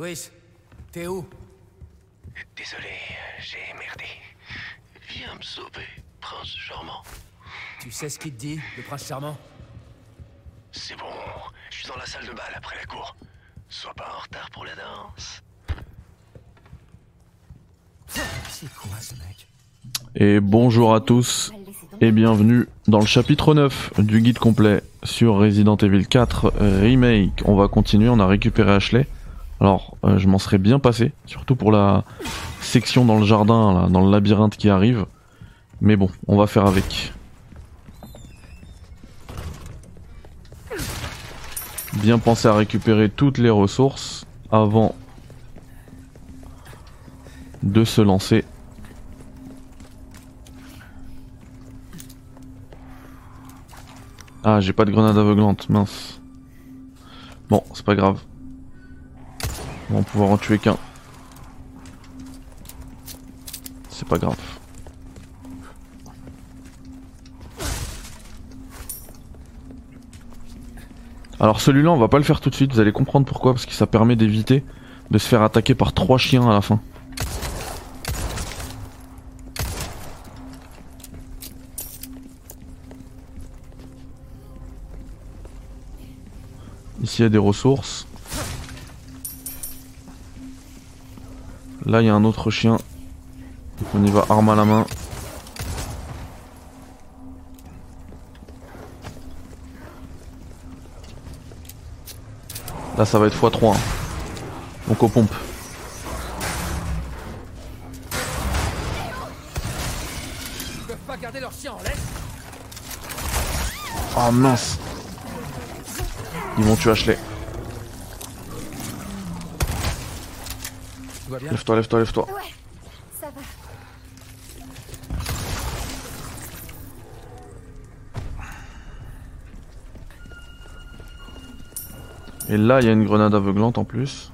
Louis, t'es où? Désolé, j'ai merdé. Viens me sauver, prince charmant. Tu sais ce qu'il te dit, le prince charmant? C'est bon, je suis dans la salle de bal après la cour. Sois pas en retard pour la danse. C'est quoi ce mec? Et bonjour à tous et bienvenue dans le chapitre 9 du guide complet sur Resident Evil 4 Remake. On va continuer, on a récupéré Ashley. Alors, euh, je m'en serais bien passé, surtout pour la section dans le jardin, dans le labyrinthe qui arrive. Mais bon, on va faire avec. Bien penser à récupérer toutes les ressources avant de se lancer. Ah, j'ai pas de grenade aveuglante, mince. Bon, c'est pas grave. On va pouvoir en tuer qu'un. C'est pas grave. Alors celui-là, on va pas le faire tout de suite, vous allez comprendre pourquoi, parce que ça permet d'éviter de se faire attaquer par trois chiens à la fin. Ici il y a des ressources. Là il y a un autre chien. Donc on y va arme à la main. Là ça va être x3. hein. Donc aux pompes. Oh mince Ils vont tuer Ashley. Tout va bien Lève-toi, lève-toi, lève-toi. Ouais, ça va. Et là il y a une grenade aveuglante en plus.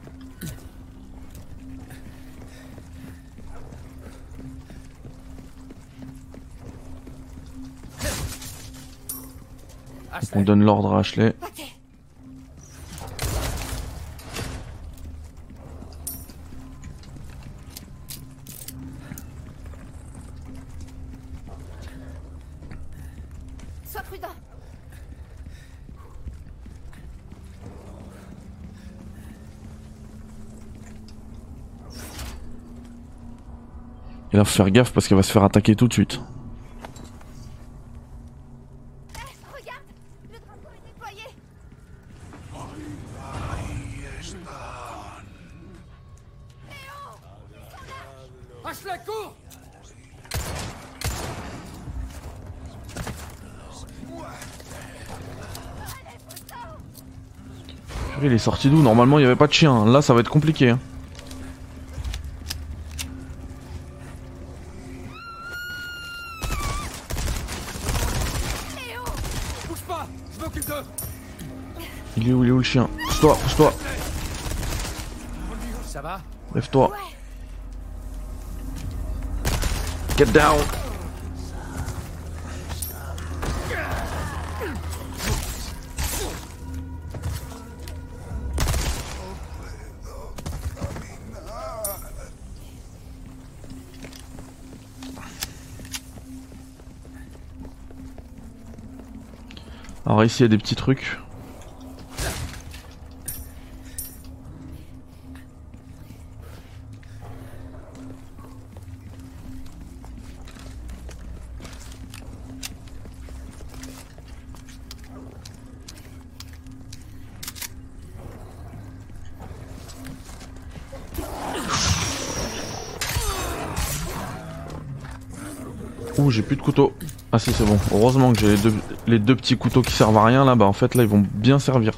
On donne l'ordre à Ashley. Et là faut faire gaffe parce qu'elle va se faire attaquer tout de suite. Il est sorti d'où Normalement il n'y avait pas de chien. Là ça va être compliqué. Pousse-toi, pousse-toi. Ça va Lève-toi. Get down. Alors ici il y a des petits trucs. J'ai plus de couteau. Ah si, c'est bon. Heureusement que j'ai les deux, les deux petits couteaux qui servent à rien là. Bah en fait là, ils vont bien servir.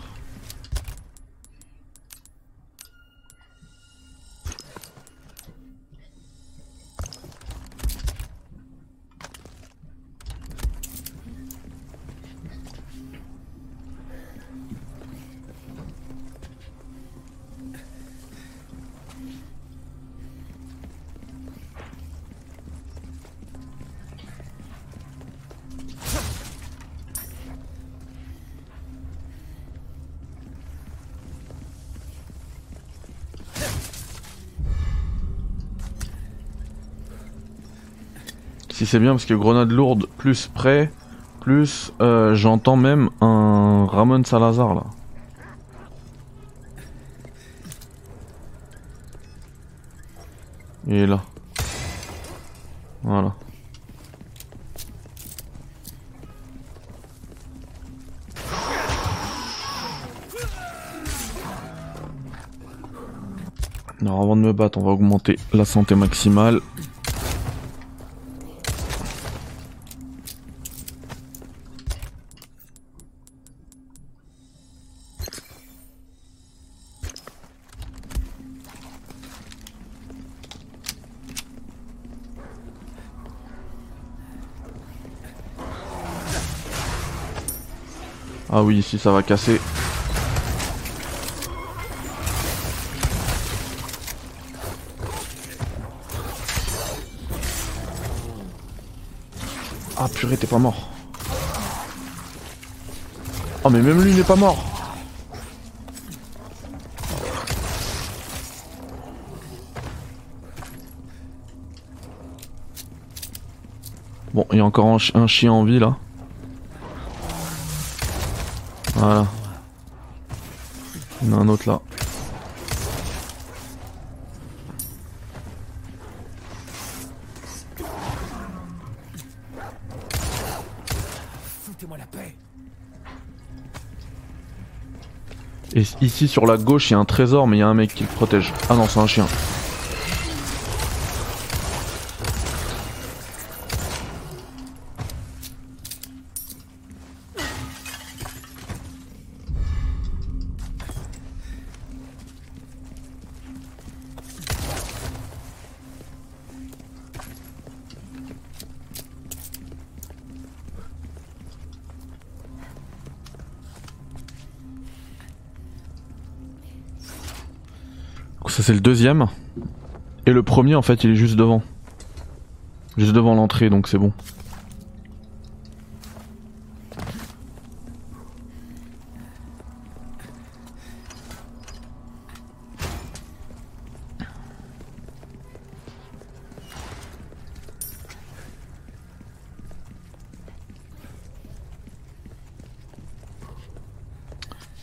Si c'est bien parce que grenade lourde plus près, plus euh, j'entends même un Ramon Salazar là. Il est là. Voilà. Alors avant de me battre, on va augmenter la santé maximale. Oui, ici ça va casser. Ah purée, t'es pas mort. Oh mais même lui n'est pas mort. Bon, il y a encore un, un chien en vie là. Voilà. Il y en a un autre là. Foutez-moi la paix. Et ici sur la gauche il y a un trésor mais il y a un mec qui le protège. Ah non c'est un chien. Ça c'est le deuxième. Et le premier en fait il est juste devant. Juste devant l'entrée donc c'est bon.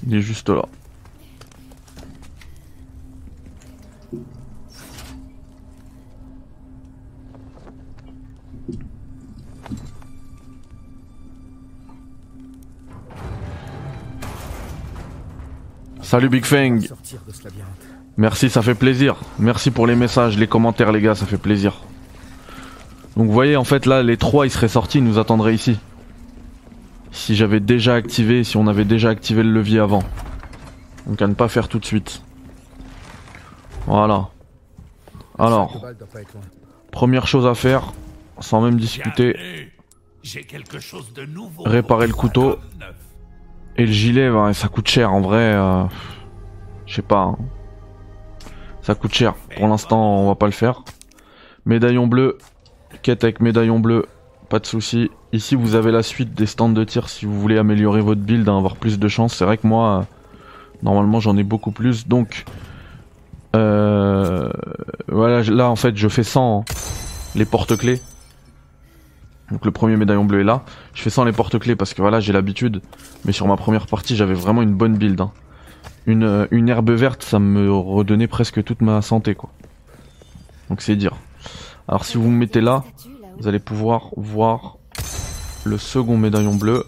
Il est juste là. Salut Big Fang. Merci, ça fait plaisir. Merci pour les messages, les commentaires, les gars, ça fait plaisir. Donc, vous voyez, en fait, là, les trois, ils seraient sortis, ils nous attendraient ici. Si j'avais déjà activé, si on avait déjà activé le levier avant. Donc, à ne pas faire tout de suite. Voilà. Alors, première chose à faire, sans même discuter. Réparer le couteau. Et le gilet, ça coûte cher en vrai. euh, Je sais pas. hein. Ça coûte cher. Pour l'instant, on va pas le faire. Médaillon bleu. Quête avec médaillon bleu. Pas de souci. Ici, vous avez la suite des stands de tir si vous voulez améliorer votre build, hein, avoir plus de chance. C'est vrai que moi, euh, normalement, j'en ai beaucoup plus. Donc, euh, voilà, là, en fait, je fais 100 hein, les porte-clés. Donc, le premier médaillon bleu est là. Je fais 100 les porte-clés parce que voilà, j'ai l'habitude. Mais sur ma première partie, j'avais vraiment une bonne build. hein. Une, euh, une herbe verte, ça me redonnait presque toute ma santé, quoi. Donc c'est dire. Alors si vous me mettez là, vous allez pouvoir voir le second médaillon bleu.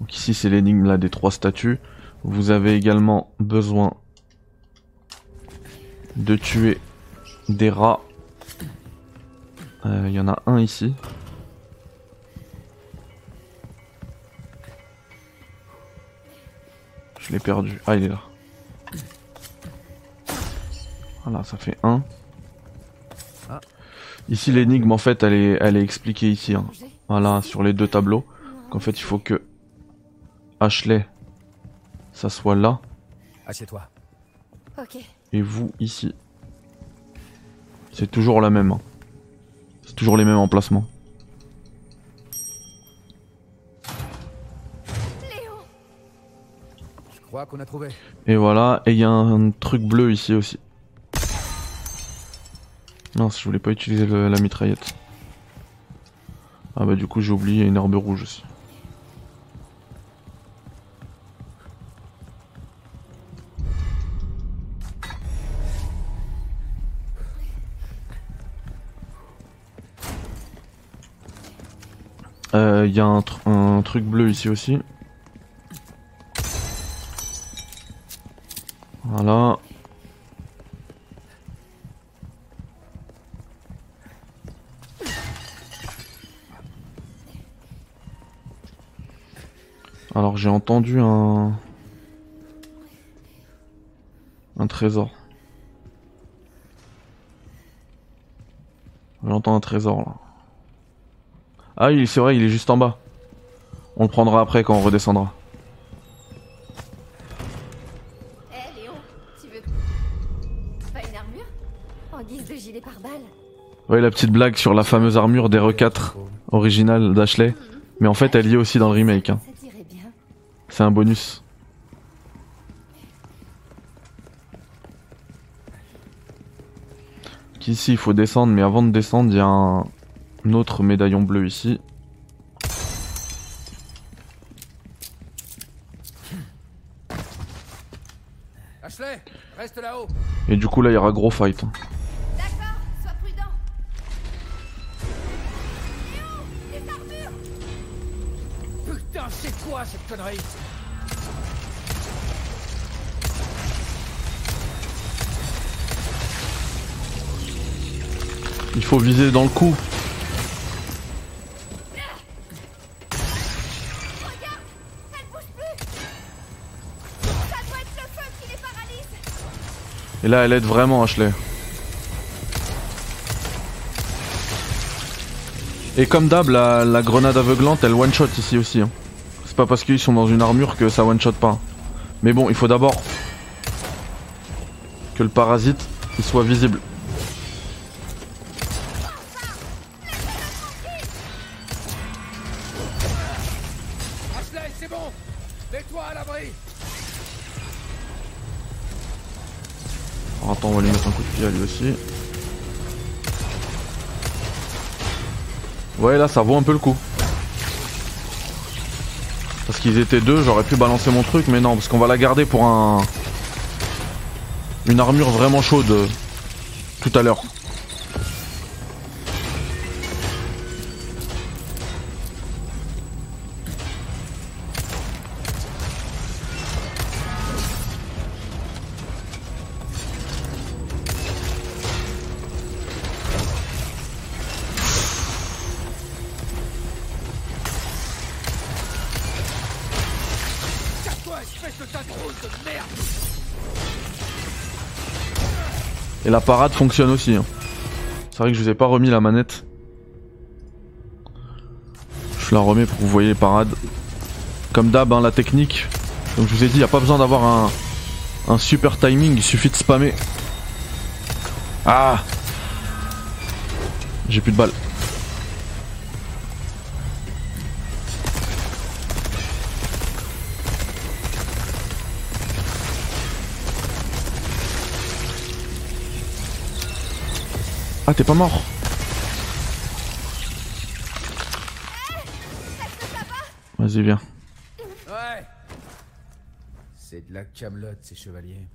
Donc ici, c'est l'énigme des trois statues. Vous avez également besoin de tuer des rats. Euh, Il y en a un ici. Je l'ai perdu. Ah, il est là. Voilà, ça fait un. Ici, l'énigme, en fait, elle est, elle est expliquée ici. hein. Voilà, sur les deux tableaux. Qu'en fait, il faut que Ashley, ça soit là, Assieds-toi. Et vous ici. C'est toujours la même. hein. C'est toujours les mêmes emplacements. Et voilà, et il y a un, truc bleu ici aussi. Mince, je voulais pas utiliser le- la mitraillette. Ah bah du coup j'ai oublié une herbe rouge aussi. Il Euh, y a un, un truc bleu ici aussi. Voilà. Alors j'ai entendu un... Un trésor. J'entends un trésor là. Ah oui, c'est vrai, il est juste en bas. On le prendra après quand on redescendra. Hé Léon, tu veux. Pas une armure? En guise de gilet pare-balles Ouais, la petite blague sur la fameuse armure des R4 originale d'Ashley. Mais en fait, elle y est aussi dans le remake. hein. C'est un bonus. Ici, il faut descendre, mais avant de descendre, il y a un... un autre médaillon bleu ici. Ashley, reste là-haut. Et du coup, là, il y aura gros fight. hein. D'accord, sois prudent. Léon, les armures Putain, c'est quoi cette connerie? Il faut viser dans le cou. Et là, elle aide vraiment Ashley. Et comme d'hab, la, grenade aveuglante, elle one-shot ici aussi. hein. C'est pas parce qu'ils sont dans une armure que ça one-shot pas. Mais bon, il faut d'abord que le parasite soit visible. Là, ça vaut un peu le coup. Parce qu'ils étaient deux, j'aurais pu balancer mon truc, mais non, parce qu'on va la garder pour un... Une armure vraiment chaude euh, tout à l'heure. Et la parade fonctionne aussi. hein. C'est vrai que je vous ai pas remis la manette. Je la remets pour que vous voyez les parades. Comme d'hab, hein, la technique. Donc je vous ai dit, il a pas besoin d'avoir un, un super timing, il suffit de spammer. Ah J'ai plus de balles. Ah, t'es pas mort Vas-y, viens. Ouais C'est de la camelote, ces chevaliers.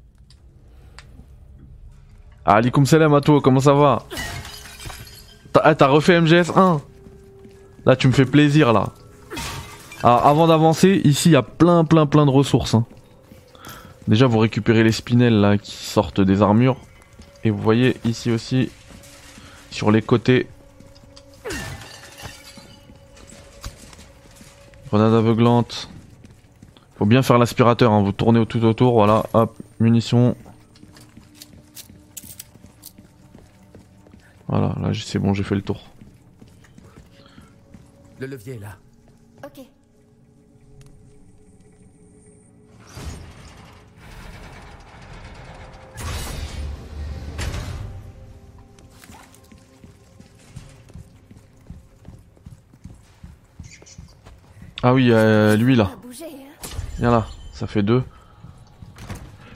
Ah, Alikum salam à toi, comment ça va? T'as ah, t'as refait MGS 1 Là, tu me fais plaisir, là. Alors, avant d'avancer, ici, il y a plein, plein, plein de ressources. hein. Déjà, vous récupérez les spinels, là, qui sortent des armures. Et vous voyez, ici aussi, sur les côtés... Grenade aveuglante. Faut bien faire l'aspirateur, hein. vous tournez tout autour, voilà, hop, munitions. Voilà, là c'est bon, j'ai fait le tour. Le levier est là. Ah oui, euh, lui là, hein viens là, ça fait deux.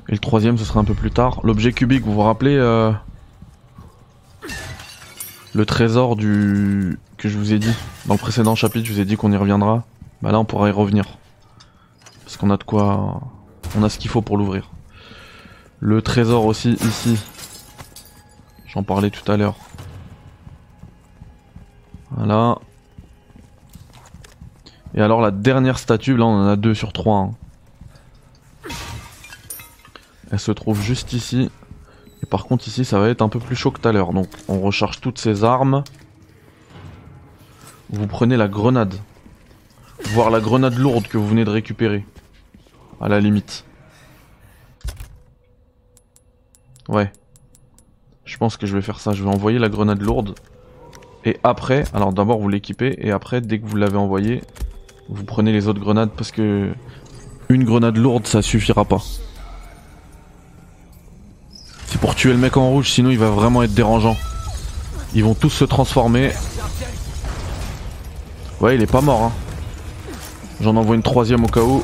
Et le troisième, ce sera un peu plus tard. L'objet cubique, vous vous rappelez euh, le trésor du que je vous ai dit dans le précédent chapitre, je vous ai dit qu'on y reviendra. Bah là, on pourra y revenir parce qu'on a de quoi, on a ce qu'il faut pour l'ouvrir. Le trésor aussi ici. J'en parlais tout à l'heure. Voilà. Et alors la dernière statue, là on en a deux sur trois. hein. Elle se trouve juste ici. Et par contre ici ça va être un peu plus chaud que tout à l'heure. Donc on recharge toutes ces armes. Vous prenez la grenade. Voire la grenade lourde que vous venez de récupérer. À la limite. Ouais. Je pense que je vais faire ça. Je vais envoyer la grenade lourde. Et après, alors d'abord vous l'équipez. Et après, dès que vous l'avez envoyé, vous prenez les autres grenades parce que une grenade lourde ça suffira pas. C'est pour tuer le mec en rouge, sinon il va vraiment être dérangeant. Ils vont tous se transformer. Ouais, il est pas mort. Hein. J'en envoie une troisième au cas où.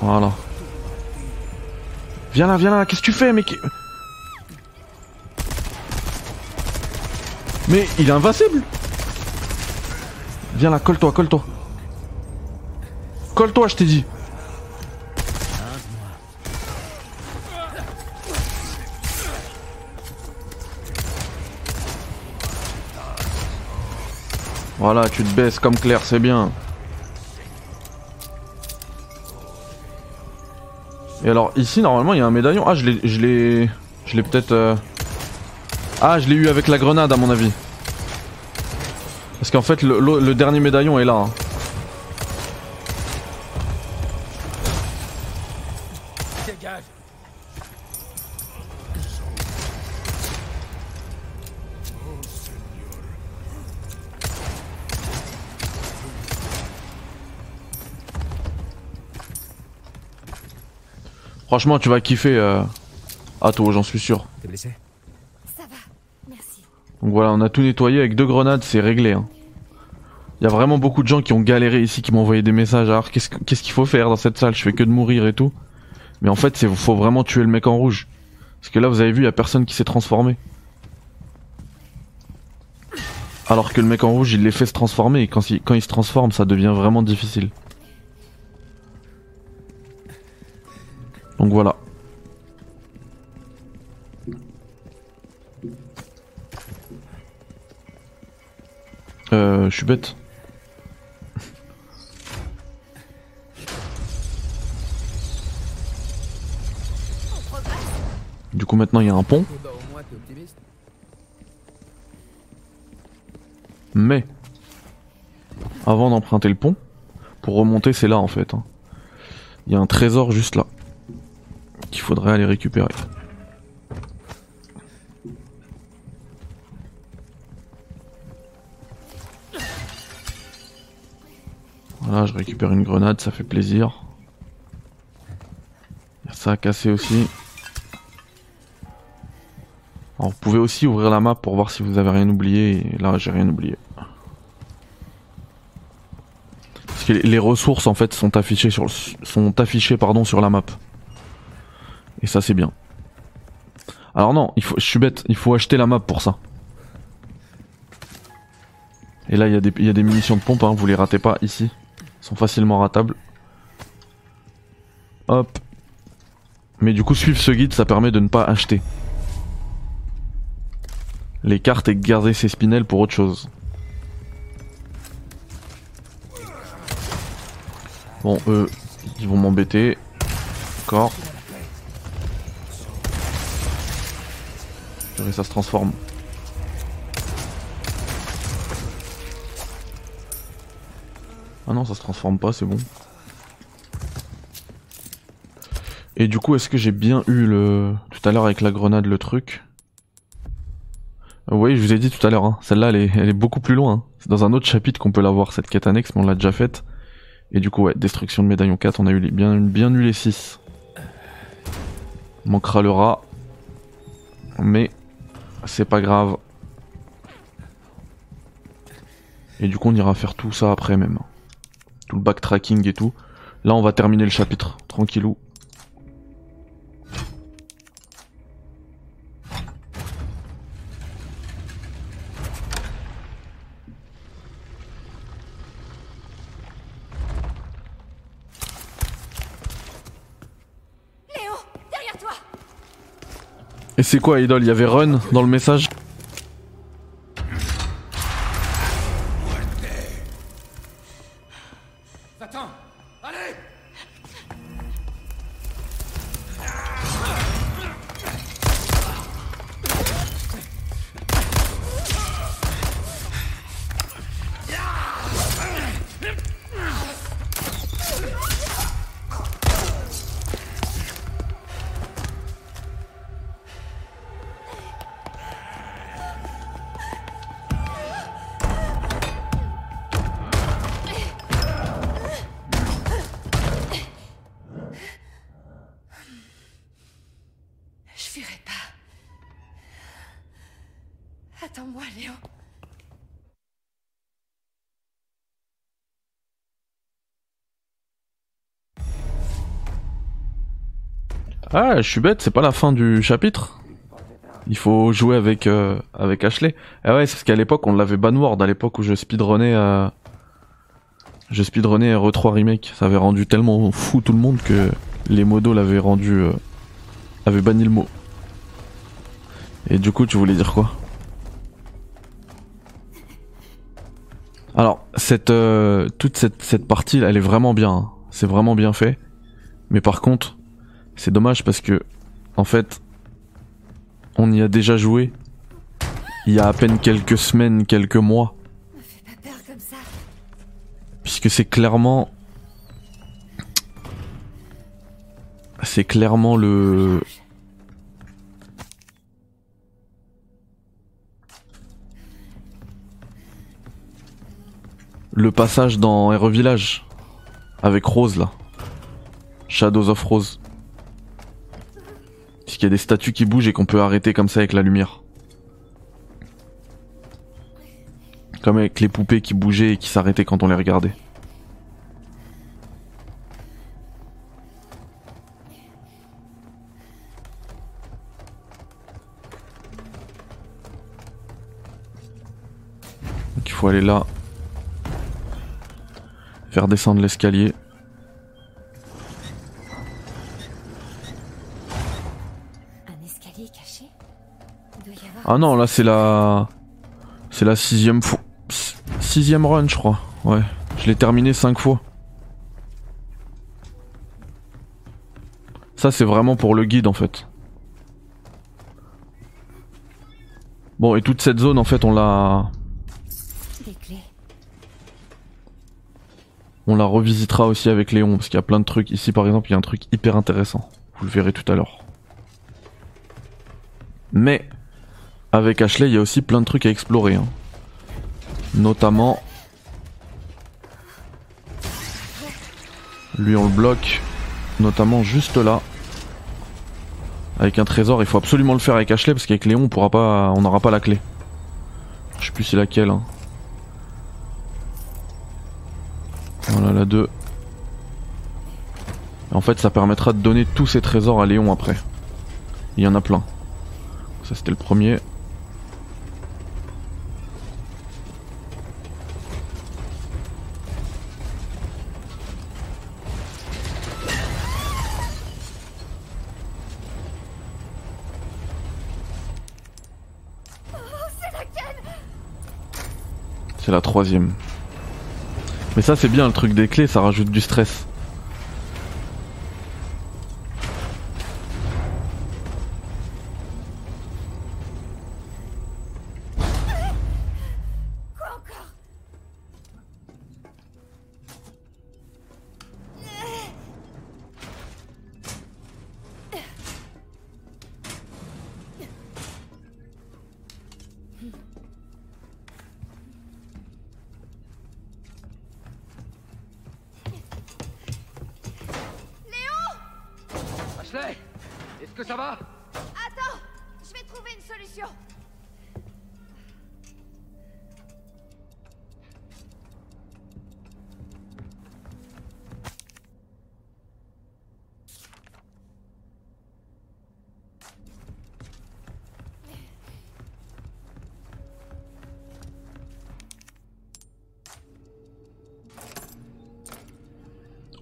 Voilà. Viens là, viens là, qu'est-ce que tu fais, mec? Mais il est invincible Viens là, colle-toi, colle-toi. Colle-toi, je t'ai dit. Voilà, tu te baisses comme Claire, c'est bien. Et alors ici normalement il y a un médaillon. Ah je l'ai je l'ai peut-être euh, Ah je l'ai eu avec la grenade à mon avis. Parce qu'en fait le dernier médaillon est là. hein. Dégage Franchement tu vas kiffer euh... Atto, j'en suis sûr. T'es blessé Ça va, merci. Donc voilà, on a tout nettoyé avec deux grenades, c'est réglé. Hein. Il y a vraiment beaucoup de gens qui ont galéré ici, qui m'ont envoyé des messages. Alors qu'est-ce que- qu'est-ce qu'il faut faire dans cette salle? Je fais que de mourir et tout. Mais en fait, c'est faut vraiment tuer le mec en rouge. Parce que là, vous avez vu, il y a personne qui s'est transformé. Alors que le mec en rouge, il les fait se transformer et quand il, quand il se transforme, ça devient vraiment difficile. Donc voilà. Euh, je suis bête. Du coup maintenant il y a un pont, mais avant d'emprunter le pont, pour remonter c'est là en fait. hein. Il y a un trésor juste là qu'il faudrait aller récupérer. Voilà, je récupère une grenade, ça fait plaisir. Il y a ça à casser aussi. Vous pouvez aussi ouvrir la map pour voir si vous avez rien oublié, et là j'ai rien oublié. Parce que les- ressources en fait sont affichées sur, sont affichées pardon, sur la map. Et ça c'est bien. Alors non, je suis bête, il faut acheter la map pour ça. Et là il y, a des- il y a des munitions de pompe, hein, vous les ratez pas ici. Ils sont facilement ratables. Hop. Mais du coup suivre ce guide ça permet de ne pas acheter les cartes et garder ses spinels pour autre chose. Bon, eux, ils vont m'embêter. D'accord. Purée, ça se transforme. Ah non, ça se transforme pas, c'est bon. Et du coup, est-ce que j'ai bien eu le... Tout à l'heure avec la grenade, le truc? Oui, je vous ai dit tout à l'heure, hein, celle-là elle est, beaucoup plus loin. hein. C'est dans un autre chapitre qu'on peut la voir, cette quête annexe, mais on l'a déjà faite. Et du coup, ouais, destruction de médaillon 4, on a eu bien, bien eu les 6. Manquera le rat. Mais c'est pas grave. Et du coup, on ira faire tout ça après même. Tout le backtracking et tout. Là, on va terminer le chapitre, tranquillou. Et c'est quoi, Idol? Il y avait run dans le message? Pas. Attends-moi. Ah, je suis bête, c'est pas la fin du chapitre. Il faut jouer avec euh, Ashley. Ah ouais, c'est parce qu'à l'époque on l'avait banward, à l'époque où je speedrunnais euh, je speedrunnais RE3 remake, ça avait rendu tellement fou tout le monde que les modos l'avaient rendu euh, avaient banni le mot. Et du coup, tu voulais dire quoi? Alors, euh, toute cette partie, elle est vraiment bien. hein. C'est vraiment bien fait. Mais par contre, c'est dommage parce que, en fait, on y a déjà joué. Il y a à peine quelques semaines, quelques mois. Puisque c'est clairement. C'est clairement le. Le passage dans Hero Village. Avec Rose là. Shadows of Rose. Puisqu'il y a des statues qui bougent et qu'on peut arrêter comme ça avec la lumière. Comme avec les poupées qui bougeaient et qui s'arrêtaient quand on les regardait. Donc il faut aller là. Faire descendre l'escalier. Ah non, là c'est la... C'est la sixième fois... Sixième run je crois. Ouais. Je l'ai terminé cinq fois. Ça c'est vraiment pour le guide en fait. Bon et toute cette zone en fait on l'a... Des clés. On la revisitera aussi avec Léon parce qu'il y a plein de trucs. Ici par exemple il y a un truc hyper intéressant. Vous le verrez tout à l'heure. Mais avec Ashley il y a aussi plein de trucs à explorer. hein. Notamment... Lui on le bloque. Notamment juste là. Avec un trésor, il faut absolument le faire avec Ashley parce qu'avec Léon on pourra pas. on n'aura pas la clé. Je sais plus c'est laquelle. hein. Voilà la 2. En fait ça permettra de donner tous ces trésors à Léon après. Il y en a plein. Ça c'était le premier. C'est la troisième. Mais ça c'est bien le truc des clés, ça rajoute du stress.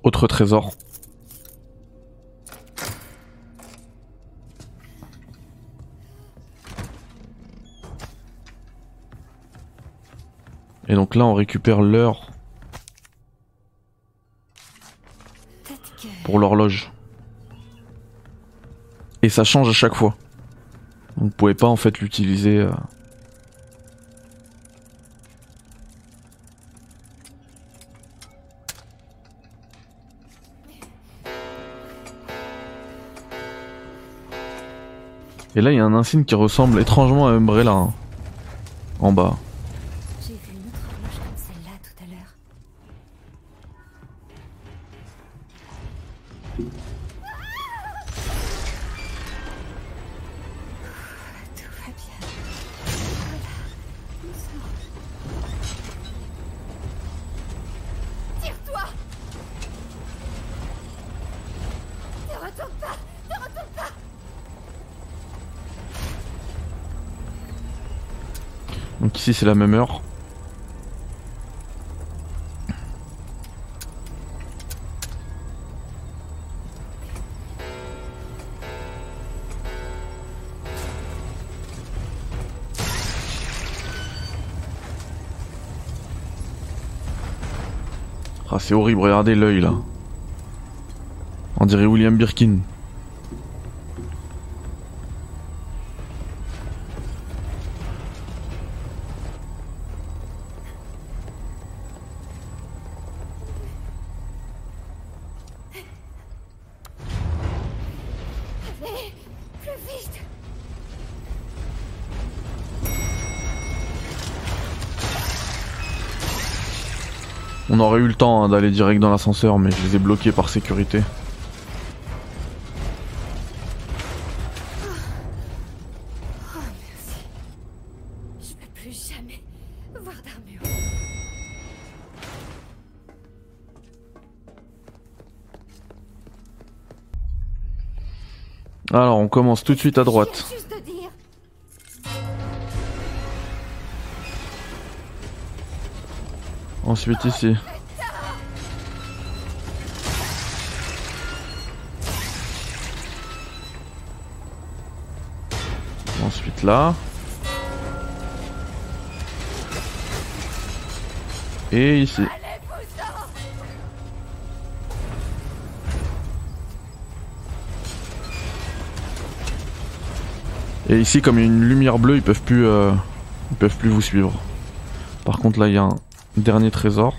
Autre trésor. Et donc là, on récupère l'heure pour l'horloge. Et ça change à chaque fois. Vous ne pouvez pas en fait l'utiliser. Euh, Et là, il y a un insigne qui ressemble étrangement à Umbrella. hein. En bas. Donc ici, c'est la même heure. Ah, c'est horrible, regardez l'œil là. On dirait William Birkin. On aurait eu le temps hein, d'aller direct dans l'ascenseur, mais je les ai bloqués par sécurité. Alors, on commence tout de suite à droite. Ensuite ici. Ensuite là. Et ici. Et ici, comme il y a une lumière bleue, ils peuvent plus, euh, ils peuvent plus vous suivre. Par contre, là, il y a un dernier trésor.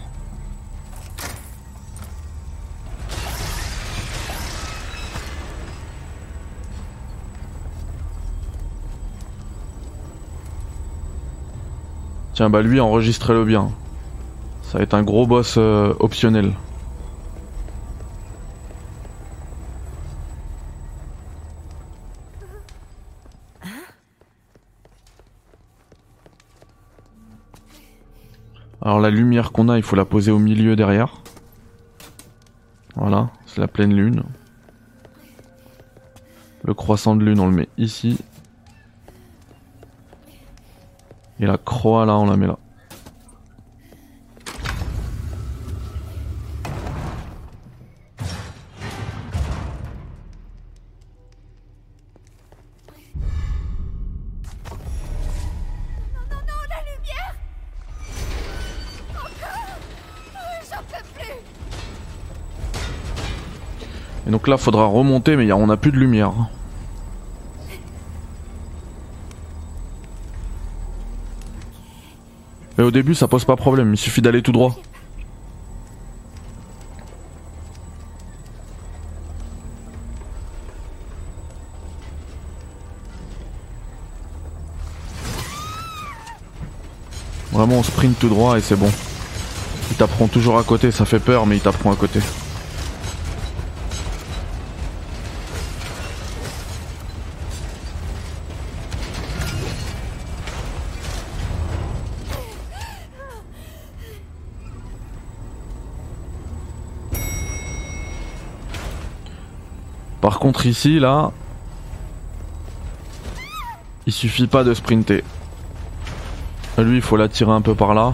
Tiens, bah lui, enregistrez-le bien. Ça va être un gros boss euh, optionnel. Alors la lumière qu'on a, il faut la poser au milieu derrière. Voilà, c'est la pleine lune. Le croissant de lune, on le met ici. Et la croix là, on la met là. Donc là, faudra remonter, mais on a plus de lumière. Mais au début, ça pose pas problème, il suffit d'aller tout droit. Vraiment, on sprint tout droit et c'est bon. Ils taperont toujours à côté, ça fait peur, mais ils taperont à côté. Contre ici, là, il suffit pas de sprinter. Lui, il faut l'attirer un peu par là.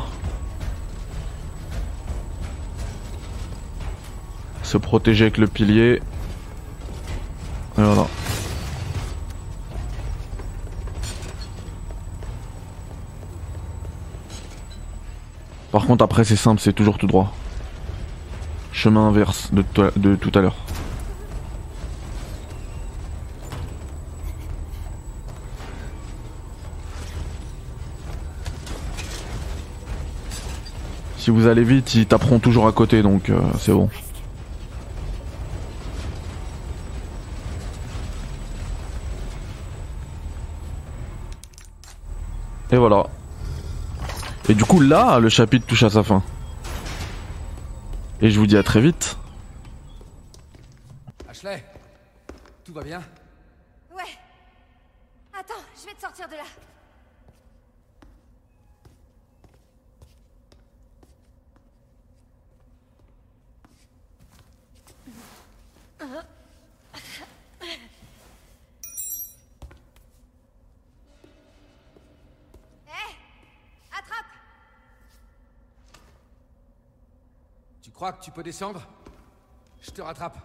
Se protéger avec le pilier. Et voilà. contre, après, c'est simple, c'est toujours tout droit. Chemin inverse de tout à l'heure. Si vous allez vite, ils taperont toujours à côté, donc euh, c'est bon. Et voilà. Et du coup, là, le chapitre touche à sa fin. Et je vous dis à très vite. Ashley Tout va bien? Ouais. Attends, je vais te sortir de là. Hé Attrape Tu crois que tu peux descendre? Je te rattrape.